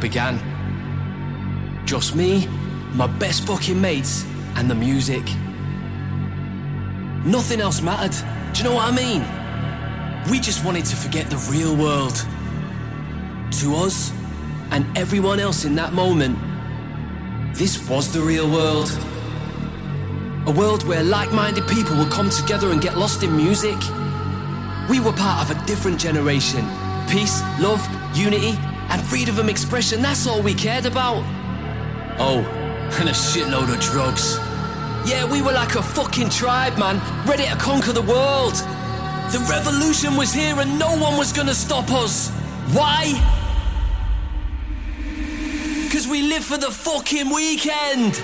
began. Just me, my best fucking mates, and the music. Nothing else mattered. Do you know what I mean? We just wanted to forget the real world. To us, and everyone else in that moment, this was the real world. A world where like minded people would come together and get lost in music. We were part of a different generation. Peace, love, unity, and freedom of expression, that's all we cared about. Oh, and a shitload of drugs. Yeah, we were like a fucking tribe, man, ready to conquer the world. The revolution was here and no one was gonna stop us. Why? Cause we live for the fucking weekend.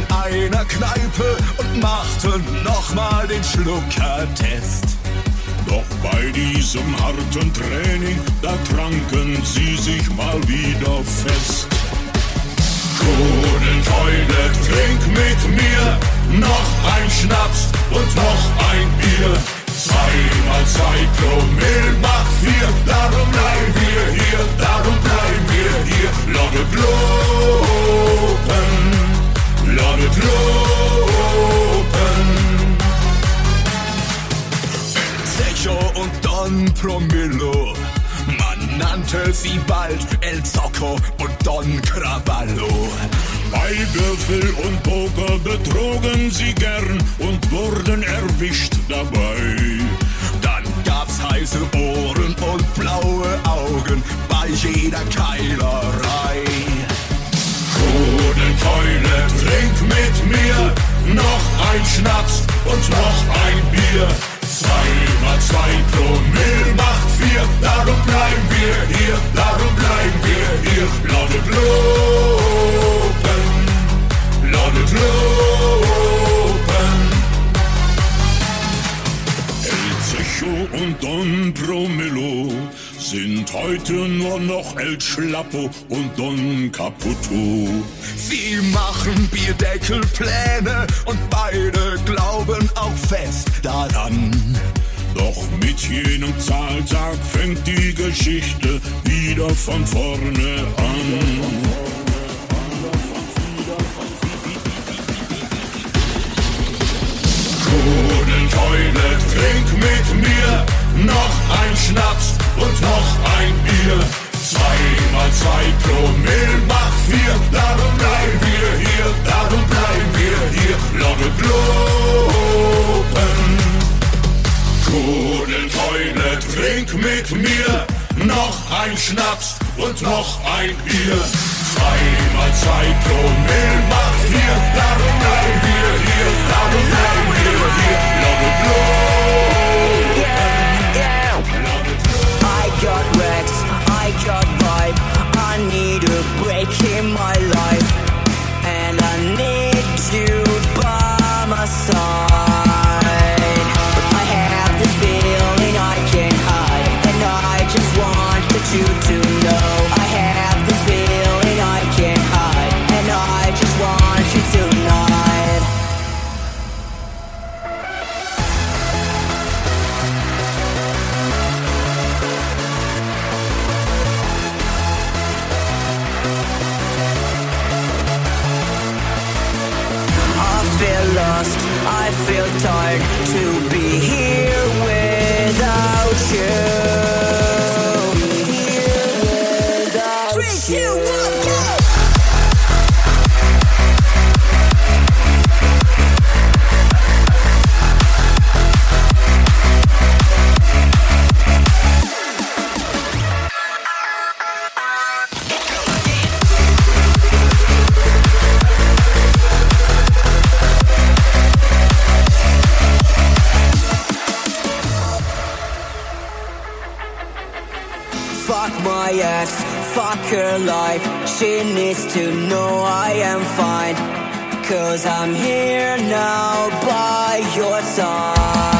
In einer Kneipe und machten nochmal den Schluckertest. Doch bei diesem harten Training, da tranken sie sich mal wieder fest. Guten trink mit mir noch ein Schnaps und noch ein Bier. Zweimal zwei Promille macht vier, darum bleiben wir hier, darum bleiben wir hier. Ladet lopen, ladet lopen. Secho und Don Promillo. Man nannte sie bald El Zocco und Don Cravallo. Bei Würfel und Poker betrogen sie gern und wurden erwischt dabei. Dann gab's heiße Ohren und blaue Augen bei jeder Keilerei. Guten Keule, trink mit mir noch ein Schnaps und noch ein Bier. Zwei mal zwei Promille macht vier, darum bleiben wir hier, darum bleiben wir hier. Lautet lopen, lautet lopen. El Zecho und Don Promillo sind heute nur noch El Schlappo und Don Caputo. Sie machen Bierdeckelpläne und beide glauben auch fest daran. Doch mit jenem Zahltag fängt die Geschichte wieder von vorne an. Guten Keule, trink mit mir noch ein Schnaps ein Bier. Zweimal zwei Promille macht vier, darum bleiben wir hier, darum bleiben wir hier. Lopen. Guten Keule, trink mit mir noch ein Schnaps und noch ein Bier. Zweimal zwei Promille macht vier, darum bleiben wir hier, darum bleiben wir hier. Lautet lopen. In my my ex. Fuck her life, she needs to know I am fine. Cause I'm here now by your side.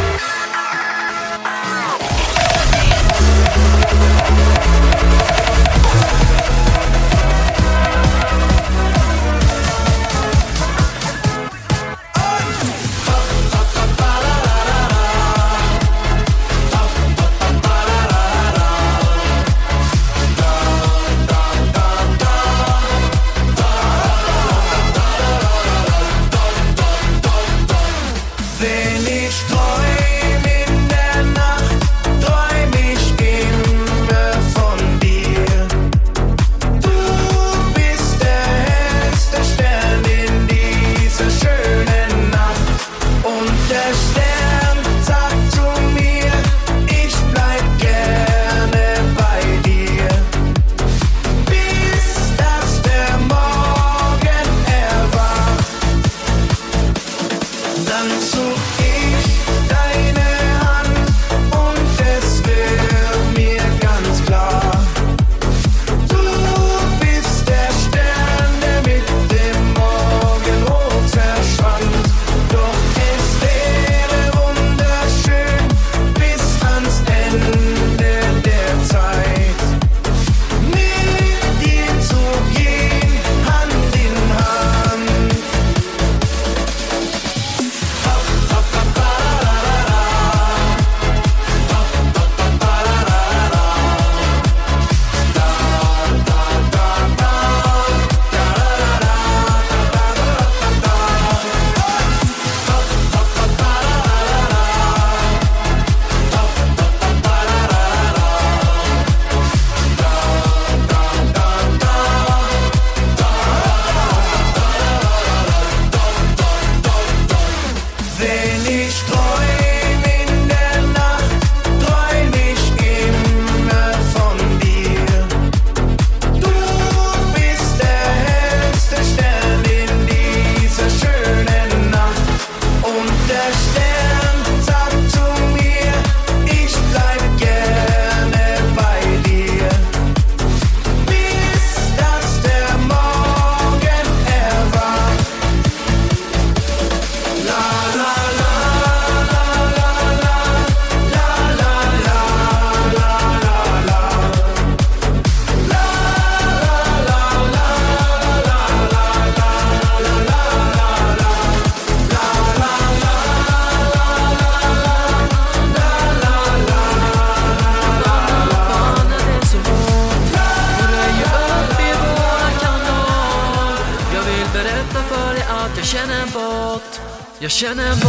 Canım.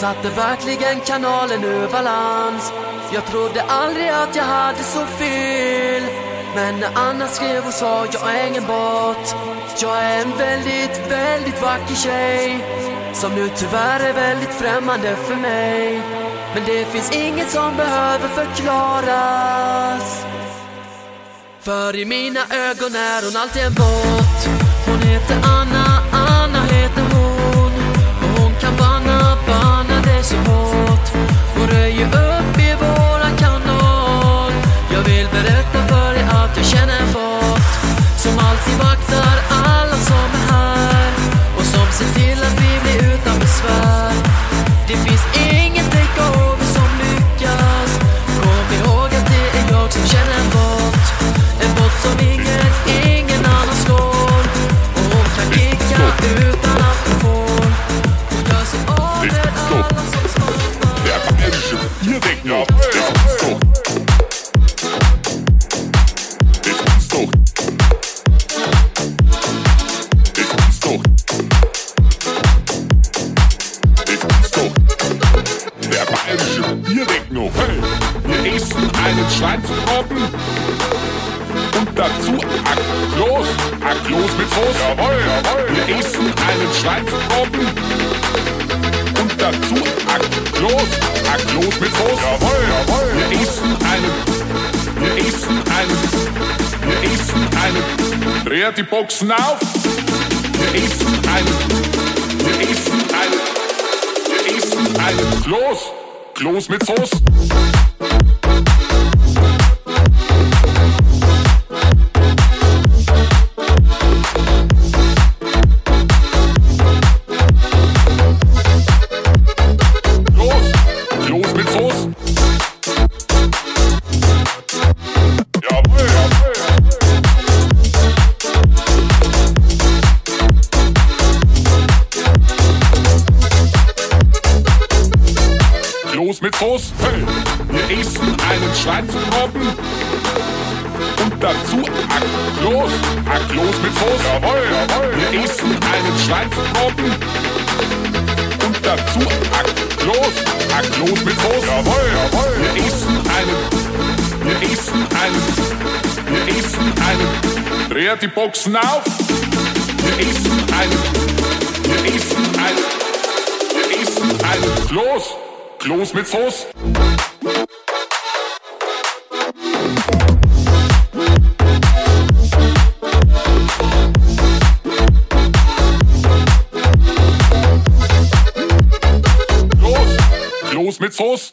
Satte verkligen kanalen ur balans. Jag trodde aldrig att jag hade så fel. Men när Anna skrev och sa jag är ingen bot. Jag är en väldigt, väldigt vacker tjej. Som nu tyvärr är väldigt främmande för mig. Men det finns inget som behöver förklaras. För i mina ögon är hon alltid en bot. Hon heter Anna, Anna ju upp i våran kanal. Jag vill berätta för dig att jag känner en bot. Som alltid vaktar bayerische Bierweglauf. Hey, wir essen einen Schweinsbraten und dazu ein Kloß. Mit Soße. Jawohl, jawohl. Wir essen einen Schweinsbraten und dazu ein Kloß, mit Soße. Jawohl, jawohl. Wir essen einen, wir essen einen, wir essen einen. Dreht die Boxen auf. Wir essen einen, wir essen einen, wir essen einen Kloß, Kloß mit Soße. Schweinsbraten und dazu ein Kloß mit Soße. Jawohl, jawohl. Wir essen einen, wir essen einen, wir essen einen. Dreht die Boxen auf. Wir essen einen, wir essen einen, wir essen einen Kloß, Kloß mit Soße. Soße.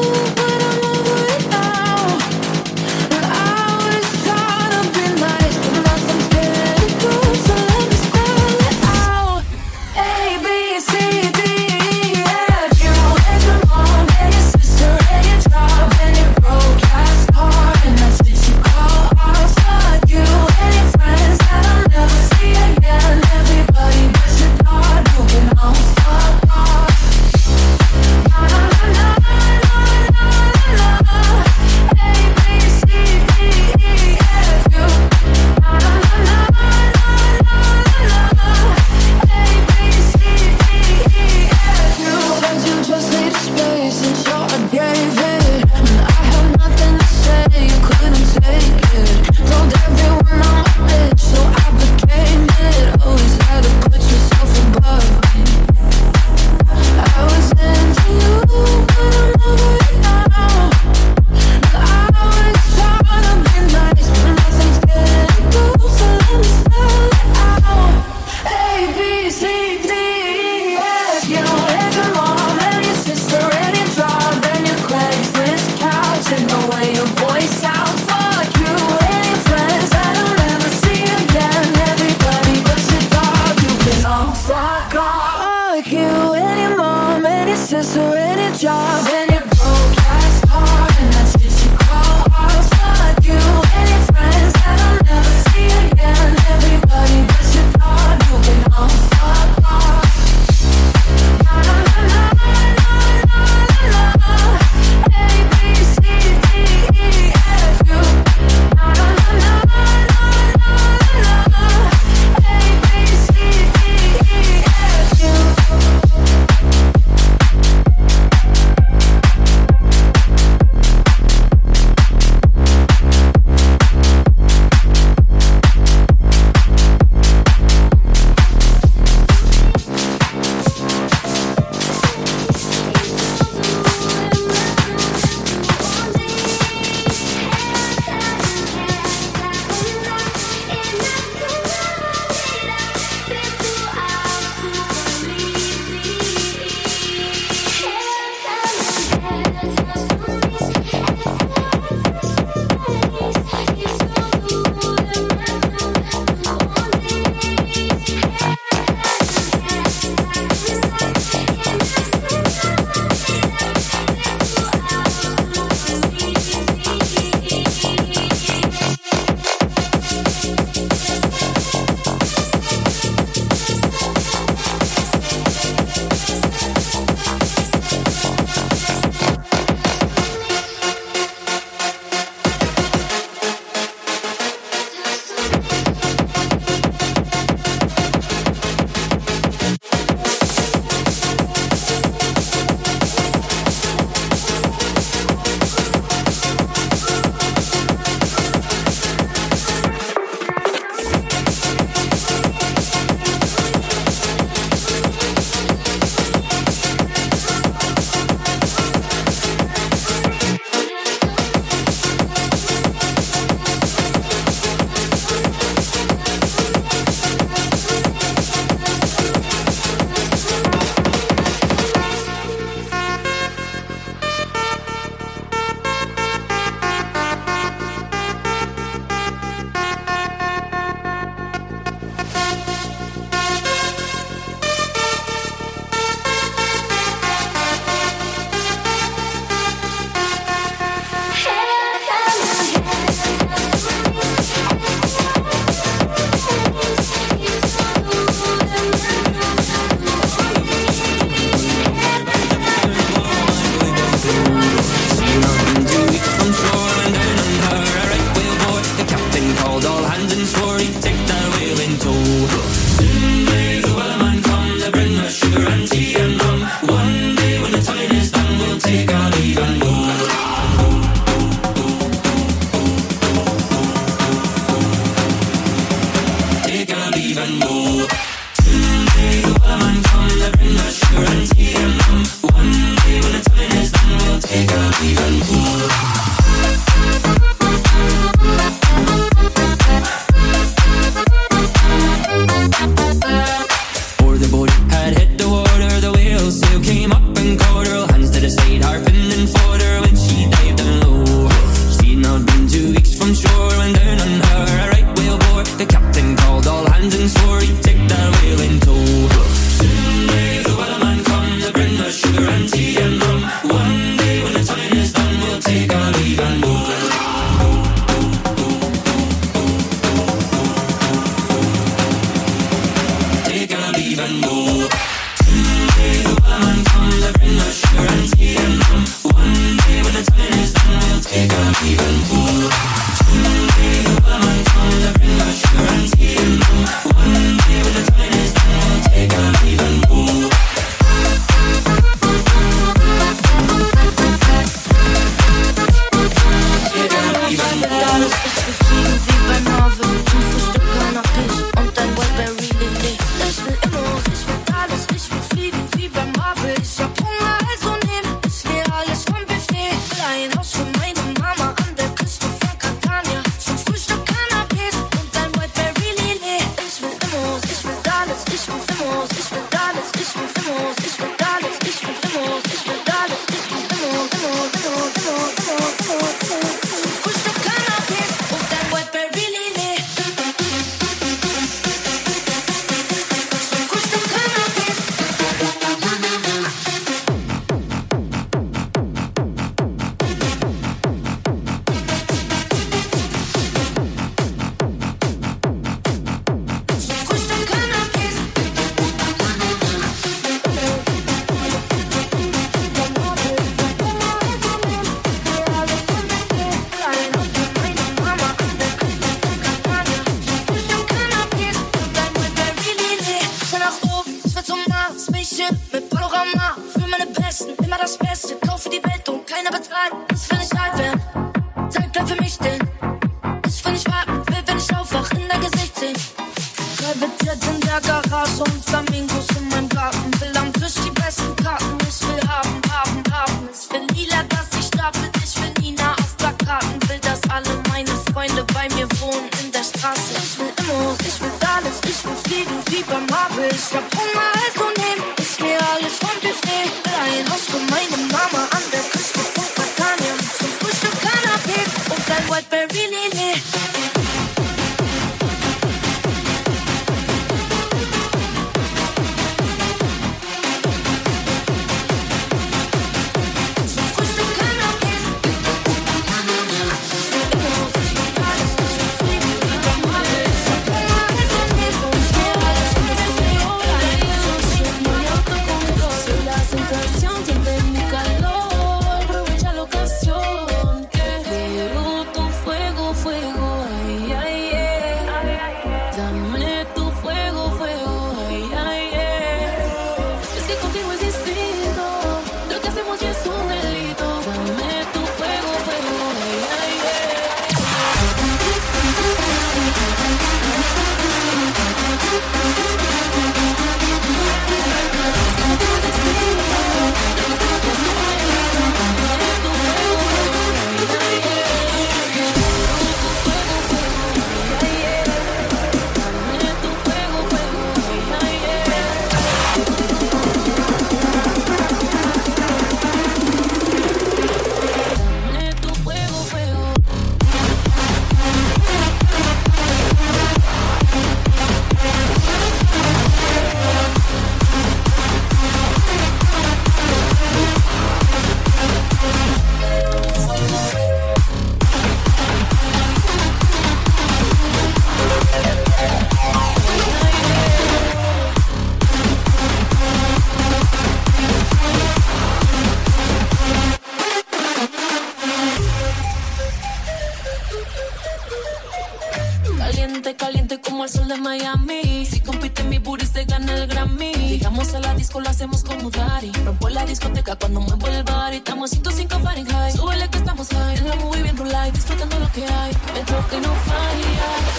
por el bar y estamos 105 Fahrenheit. Súbele que estamos high. En la movie bien light, disfrutando lo que hay. Metro que no falla.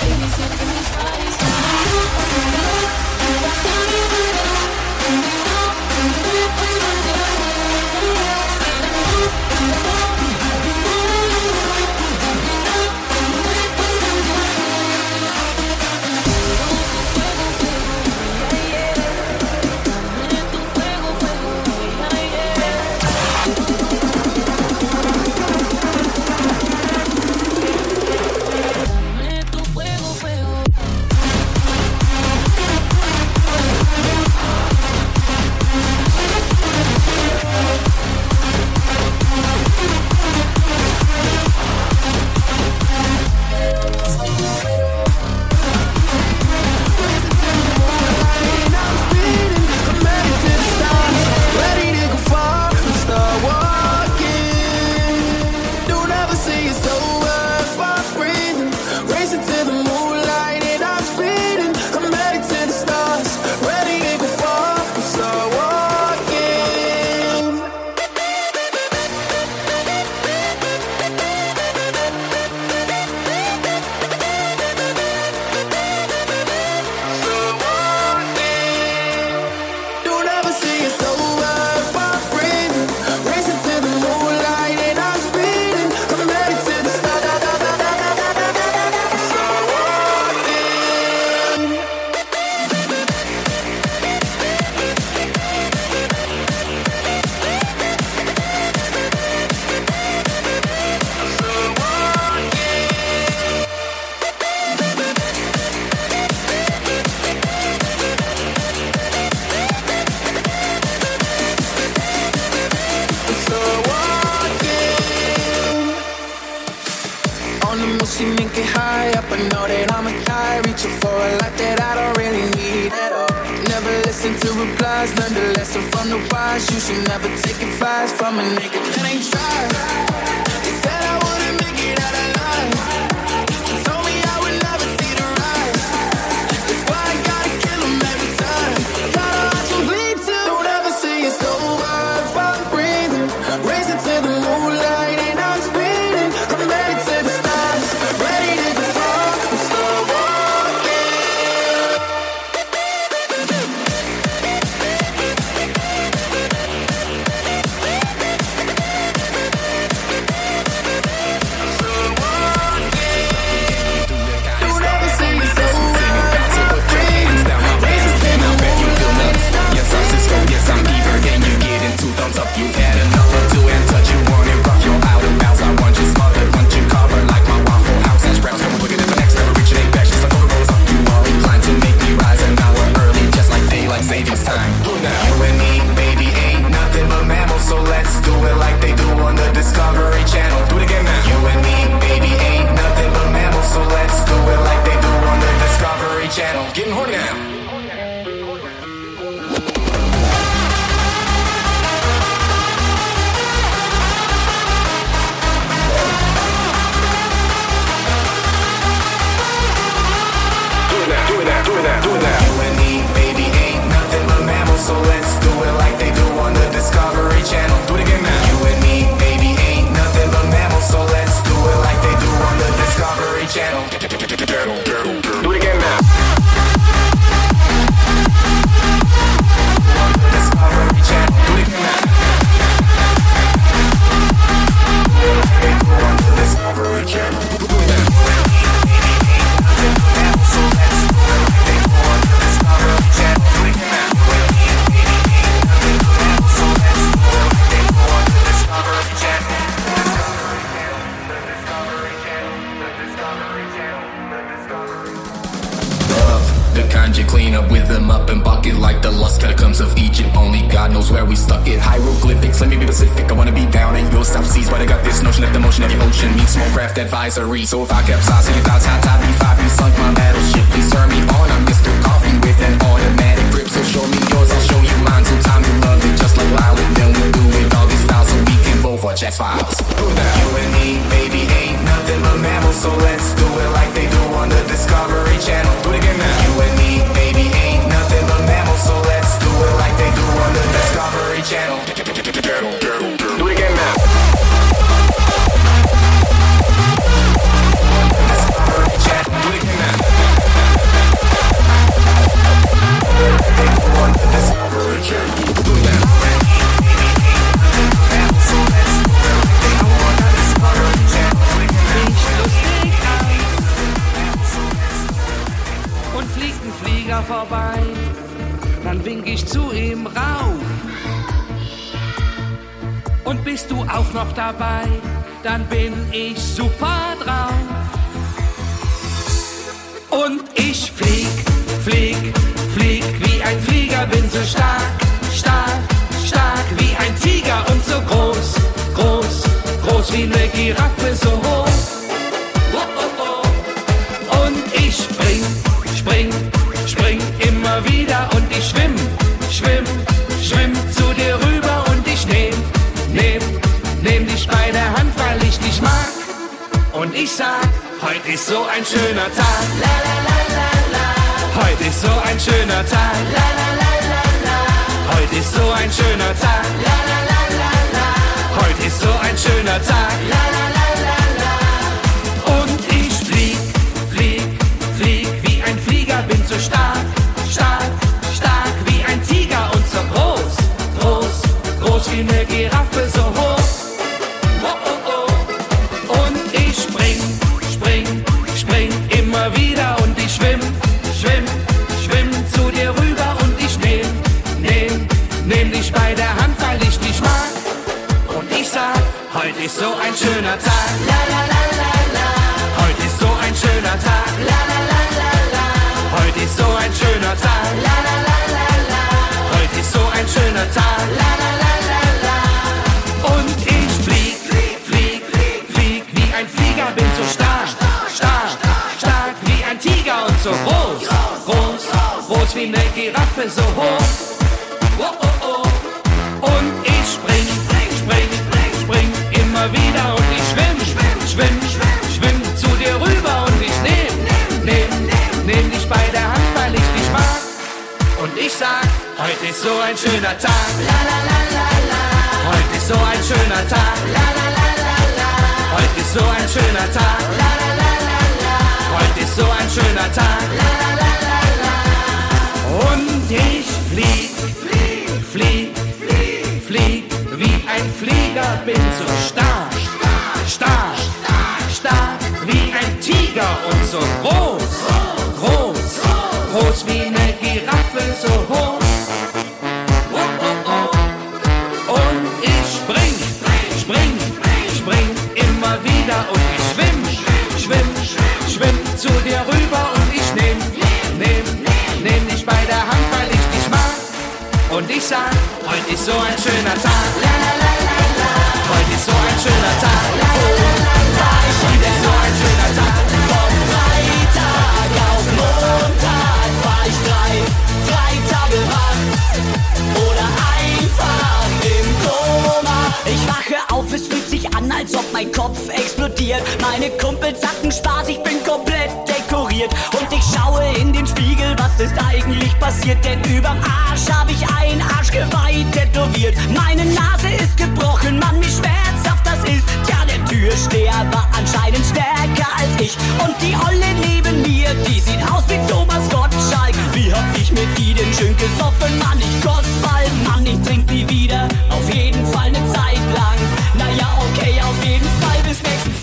Replies, learn the lesson from the wise. You should never take advice from a nigga that ain't tried. Advisory. So if I kept ihm rauf. Und bist du auch noch dabei, dann bin ich super drauf. Und ich flieg, flieg, flieg wie ein Flieger, bin so stark, stark, stark wie ein Tiger und so groß, groß, groß wie eine Giraffe, so hoch. Und ich spring, spring, spring immer wieder ich sag, heute ist so ein schöner Tag. La, la, la, la, la. Heute ist so ein schöner Tag. La, la, la, la, la. Heute ist so ein schöner Tag. La, la, la, la, la. Heute ist so ein schöner Tag. La, la, la, la, schöner Tag. La la la la la. Heute ist so ein schöner Tag. La la la la la. Heute ist so ein schöner Tag. La la la la la. Heute ist so ein schöner Tag. La la la la la. Und ich flieg, flieg, flieg, flieg, flieg wie ein Flieger, bin so stark, stark, stark wie ein Tiger und so groß, groß, groß wie eine Giraffe, so hoch. Heute ist so ein schöner Tag. La la la la la. Heute ist so ein schöner Tag. La la la la la. Heute ist so ein schöner Tag. La la la la la. Heute ist so ein schöner Tag. La la la la la. Und ich flieg, flieg, flieg, flieg, flieg wie ein Flieger, bin so stark, stark, stark wie ein Tiger und so groß, groß, groß wie eine Giraffe, so ist so ein schöner Tag. La, la, la, la, la. Heute ist so ein schöner Tag. La, la, la, la, la. Heute ist so ein schöner Tag. Von Freitag auf Montag war ich drei, drei Tage wach. Oder einfach im Koma. Ich wache auf, es fühlt sich an, als ob mein Kopf explodiert. Meine Kumpels hatten Spaß, ich bin komplett dekoriert. Und ich schaue in den Spiegel, was ist eigentlich passiert? Denn überm Arsch habe ich ein Arschgeweih tätowiert. Meine Nase ist gebrochen, Mann, wie schmerzhaft das ist. Tja, der Türsteher war anscheinend stärker als ich. Und die Olle neben mir, die sieht aus wie Thomas Gottschalk. Wie hab ich mir die denn schön gesoffen? Mann, ich kotz bald, Mann, ich trink nie wieder. Auf jeden Fall eine Zeit lang. Naja, okay, auf jeden Fall bis nächsten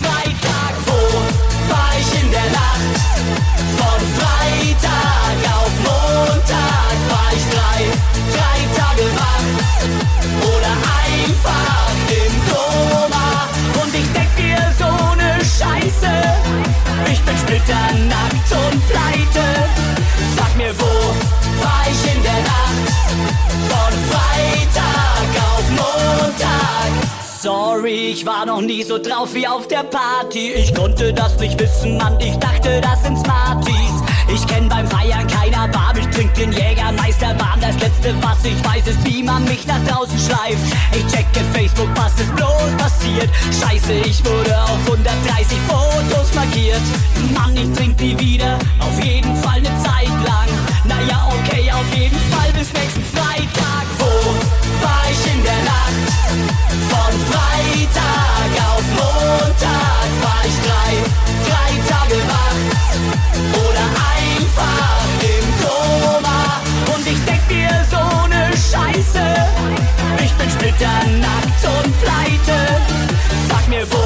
nie so drauf wie auf der Party. Ich konnte das nicht wissen, Mann, ich dachte, das sind Smarties. Ich kenn beim Feiern keiner Bar, ich trink den Jägermeister warm. Das letzte, was ich weiß, ist, wie man mich nach draußen schleift. Ich checke Facebook, was ist bloß passiert? Scheiße, ich wurde auf 130 Fotos markiert. Mann, ich trink nie wieder, auf jeden Fall ne Zeit lang. Naja, okay, auf jeden Fall bis nächsten Freitag. War ich in der Nacht? Von Freitag auf Montag war ich drei, drei Tage wach. Oder einfach im Koma. Und ich denk mir so ne Scheiße. Ich bin splitternackt und pleite. Sag mir, wo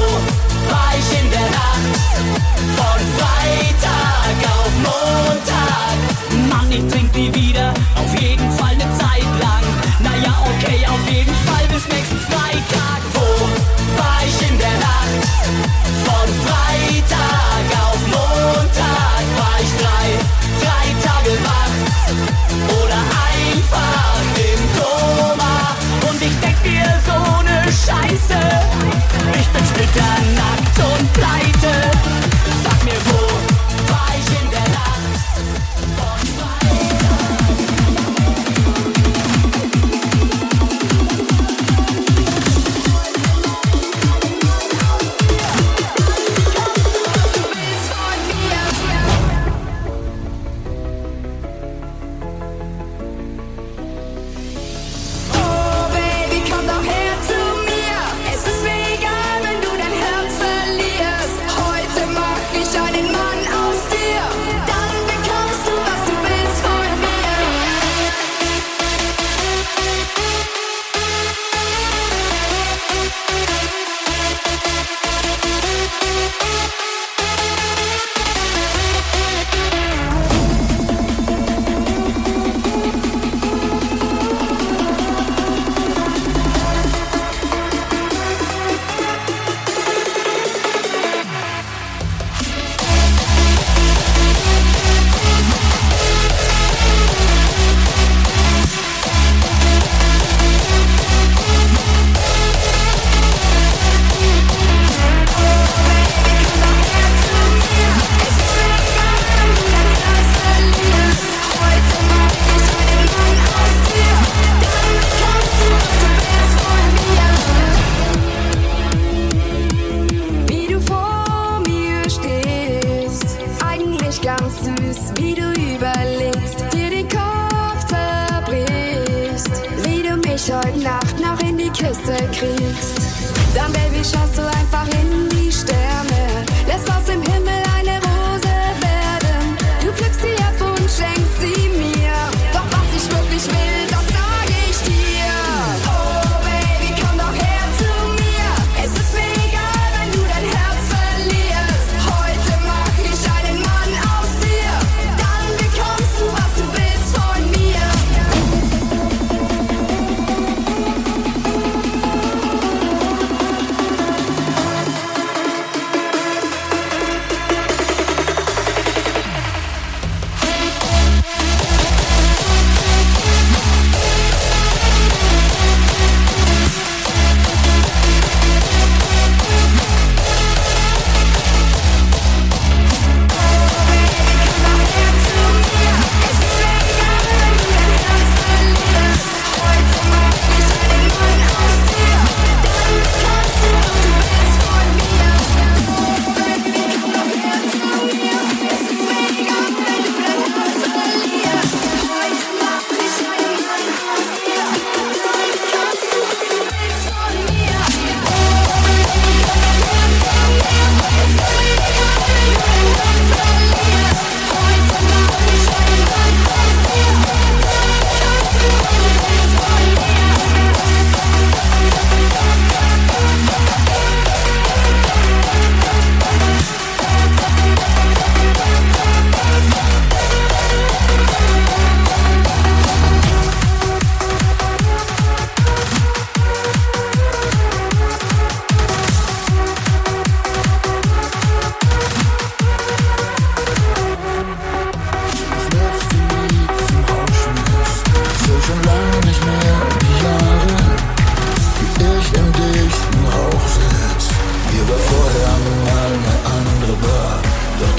war ich in der Nacht? Von Freitag auf Montag ich trink die wieder, auf jeden Fall eine Zeit lang. Naja, okay, auf jeden Fall bis nächsten Freitag. Wo war ich in der Nacht? Von Freitag auf Montag war ich drei, drei Tage wach. Oder einfach im Koma. Und ich denk dir so ne Scheiße. Ich bin splitternackt und pleite.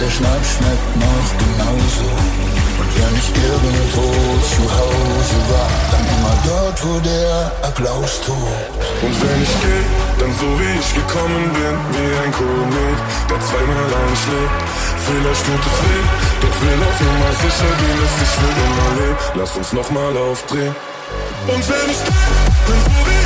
der Schnaps schmeckt noch genauso. Und wenn ich irgendwo zu Hause war, dann immer dort, wo der Applaus tobt. Und wenn ich geh, dann so wie ich gekommen bin, wie ein Komet, der zweimal einschlägt. Vielleicht tut es weh, doch will auf Nummer sicher gehen, dass ich will immer leben. Lass uns nochmal aufdrehen. Und wenn ich geh, dann so wie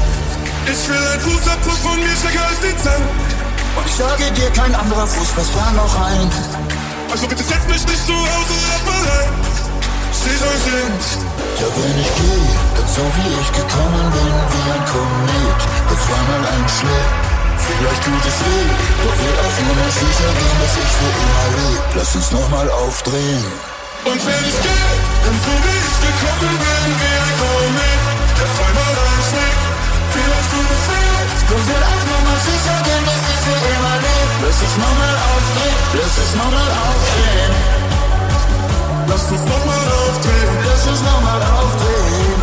Ich will ein Fußabdruck von mir stärker als die Zeit. Und ich sage dir, kein anderer Fuß Fußpass da noch ein. Also bitte setz mich nicht zu Hause ab allein. Steht euch hin. Ja, wenn ich gehe, dann so wie ich gekommen bin, wie ein Komet, das zweimal einschlägt. Vielleicht tut es weh, doch wir auf nur Nummer sicher gehen, dass ich für immer lebe. Lass uns nochmal aufdrehen. Und wenn ich gehe, dann so wie ich gekommen bin, wie ein Komet, das zweimal einschlägt. Du willst einfach mal sicher gehen, dass ich es nochmal aufdrehen, lass uns nochmal aufdrehen. Lass uns nochmal aufdrehen, lass uns nochmal aufdrehen.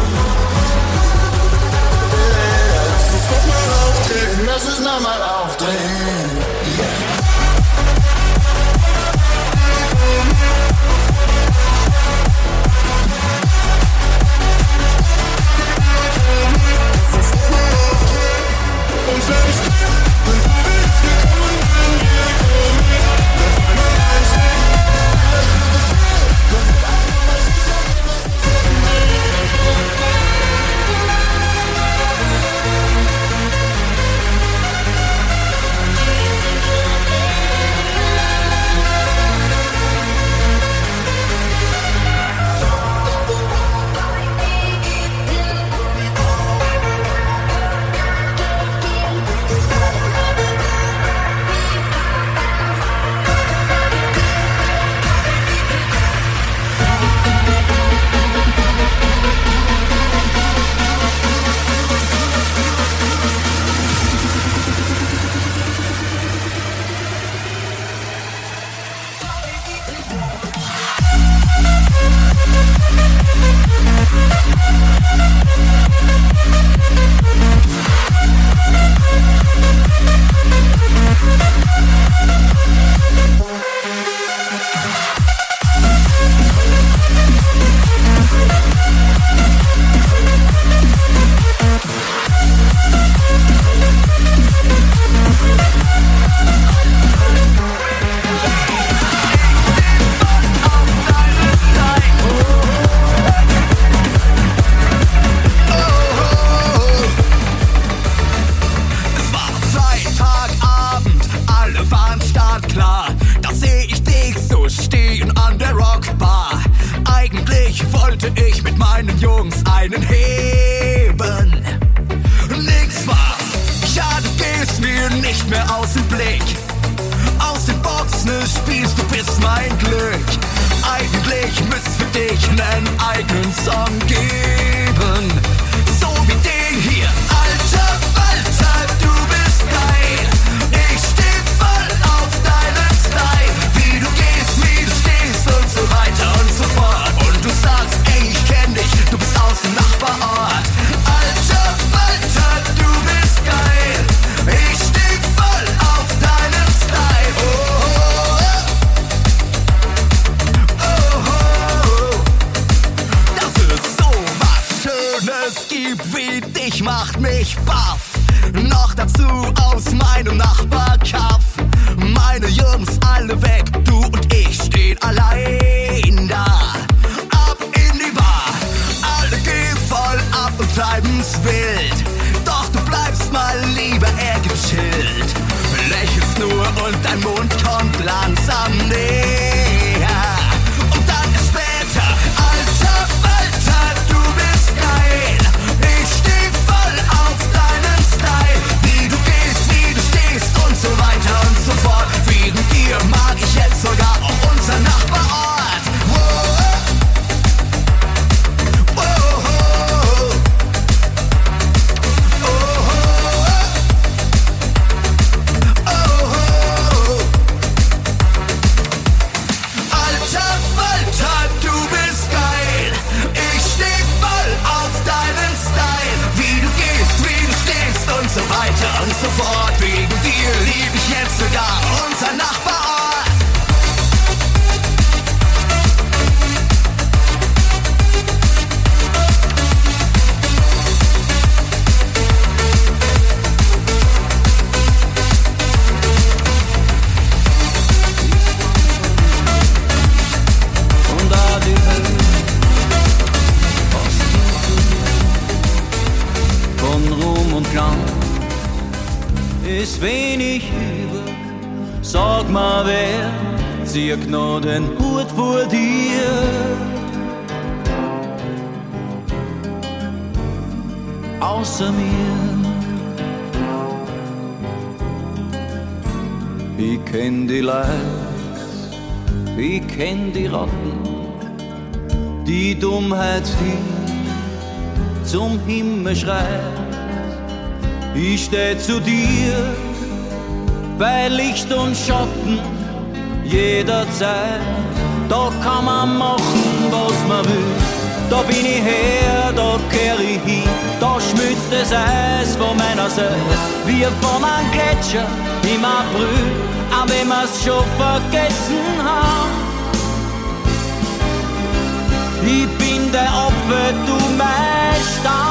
Land klar. Da seh ich dich so stehen an der Rockbar. Eigentlich wollte ich mit meinen Jungs einen heben. Nix war. Ja, du gehst mir nicht mehr aus dem Blick. Aus den Boxen spielst du bist mein Glück. Eigentlich müsst für dich nen eigenen Song geben. Dazu aus meinem Nachbarkaff. Meine Jungs alle weg, du und ich stehen allein da. Ab in die Bar, alle gehen voll ab und treiben's wild. Doch du bleibst mal lieber eher gechillt. Lächelst nur und dein Mund kommt langsam näher. Zieht noch den Hut vor dir? Außer mir. Ich kenn die Leute ich kenn die Ratten, die Dummheit, die zum Himmel schreit. Ich steh zu dir bei Licht und Schatten jederzeit. Da kann man machen, was man will. Da bin ich her, da kehr ich hin. Da schmilzt das Eis von meiner Seite. Wir von einem Gletscher im April, auch wenn wir's schon vergessen haben. Ich bin der Opfer, du mein Stamm.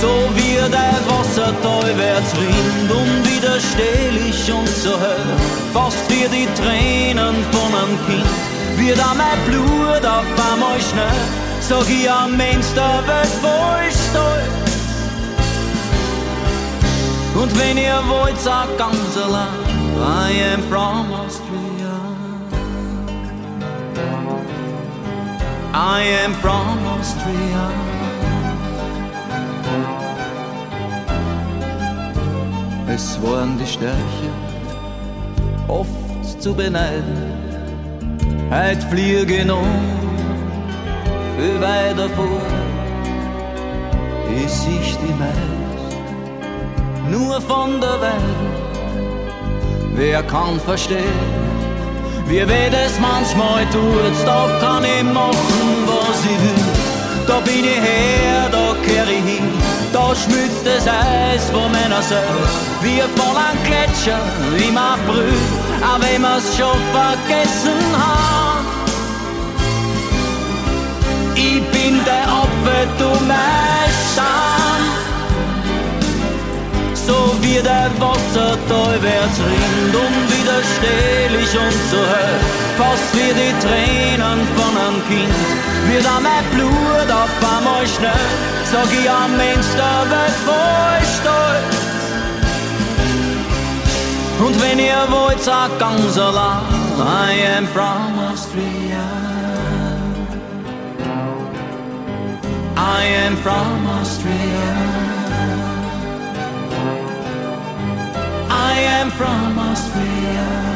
So wie der Wassertal wird's Wind unwiderstehlich und so hell. Fast wie die Tränen von einem Kind, wird auch mein Blut auf einmal schnell. Sag ich am Mensch der Welt voll stolz. Und wenn ihr wollt, sag ganz allein, I am from Austria. I am from Austria. Es waren die Stärke oft zu beneiden. Heut fliege noch viel weiter vor. Ich sich die meist nur von der Welt. Wer kann verstehen, wie weh das manchmal tut, da kann ich machen, was ich will. Da bin ich her, da kehr ich hin, da schmilzt das Eis von meiner Seele, wie von einem Gletscher im April, auch wenn wir's schon vergessen haben. Ich bin der Opfer, du Scham. So wie der Wassertal wird's rinnt, unwiderstehlich und so hell. Fast wie die Tränen von einem Kind, wird auch mein Blut auf einmal schnell. Sag ich am Mensch, der wird voll stolz. Und wenn ihr wollt, sagt ganz allein, I am from Austria. I am from Austria. I am from Austria.